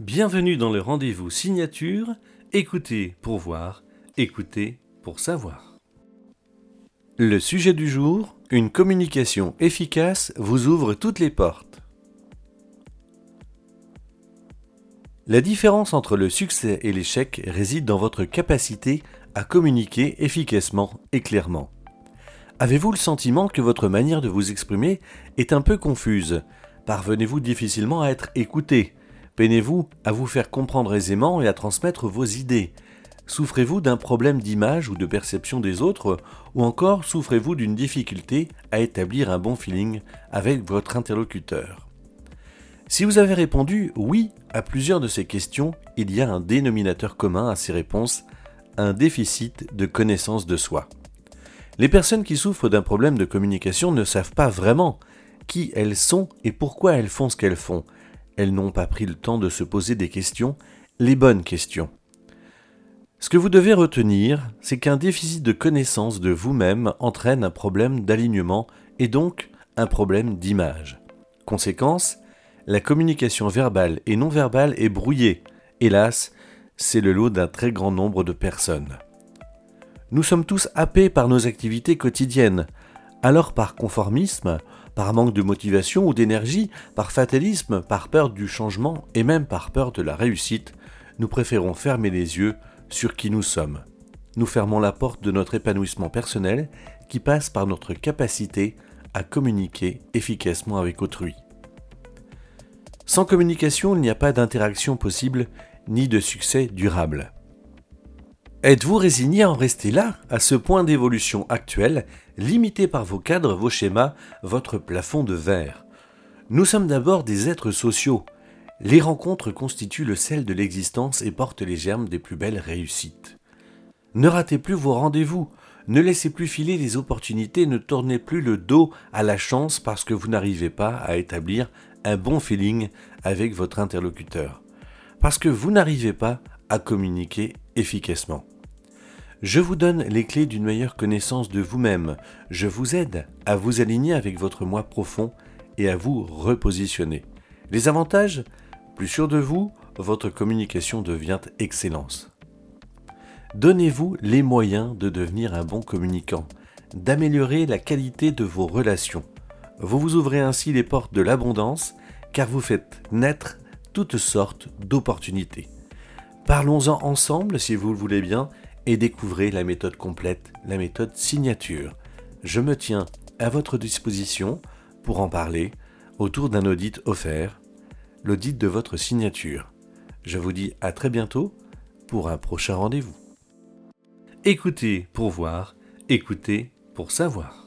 Bienvenue dans le rendez-vous signature. Écoutez pour voir, écoutez pour savoir. Le sujet du jour, une communication efficace vous ouvre toutes les portes. La différence entre le succès et l'échec réside dans votre capacité à communiquer efficacement et clairement. Avez-vous le sentiment que votre manière de vous exprimer est un peu confuse? Parvenez-vous difficilement à être écouté? Peinez-vous à vous faire comprendre aisément et à transmettre vos idées. Souffrez-vous d'un problème d'image ou de perception des autres Ou encore souffrez-vous d'une difficulté à établir un bon feeling avec votre interlocuteur? Si vous avez répondu oui à plusieurs de ces questions, il y a un dénominateur commun à ces réponses, un déficit de connaissance de soi. Les personnes qui souffrent d'un problème de communication ne savent pas vraiment qui elles sont et pourquoi elles font ce qu'elles font elles n'ont pas pris le temps de se poser des questions, les bonnes questions. Ce que vous devez retenir, c'est qu'un déficit de connaissance de vous-même entraîne un problème d'alignement et donc un problème d'image. Conséquence, la communication verbale et non verbale est brouillée. Hélas, c'est le lot d'un très grand nombre de personnes. Nous sommes tous happés par nos activités quotidiennes. Alors par conformisme, par manque de motivation ou d'énergie, par fatalisme, par peur du changement et même par peur de la réussite, nous préférons fermer les yeux sur qui nous sommes. Nous fermons la porte de notre épanouissement personnel qui passe par notre capacité à communiquer efficacement avec autrui. Sans communication, il n'y a pas d'interaction possible ni de succès durable. Êtes-vous résigné à en rester là, à ce point d'évolution actuel, limité par vos cadres, vos schémas, votre plafond de verre? Nous sommes d'abord des êtres sociaux. Les rencontres constituent le sel de l'existence et portent les germes des plus belles réussites. Ne ratez plus vos rendez-vous, ne laissez plus filer les opportunités, ne tournez plus le dos à la chance parce que vous n'arrivez pas à établir un bon feeling avec votre interlocuteur, parce que vous n'arrivez pas à communiquer efficacement. Je vous donne les clés d'une meilleure connaissance de vous-même. Je vous aide à vous aligner avec votre moi profond et à vous repositionner. Les avantages? Plus sûr de vous, votre communication devient excellence. Donnez-vous les moyens de devenir un bon communicant, d'améliorer la qualité de vos relations. Vous vous ouvrez ainsi les portes de l'abondance car vous faites naître toutes sortes d'opportunités. Parlons-en ensemble si vous le voulez bien et découvrez la méthode complète, la méthode signature. Je me tiens à votre disposition pour en parler autour d'un audit offert, l'audit de votre signature. Je vous dis à très bientôt pour un prochain rendez-vous. Écoutez pour voir, écoutez pour savoir.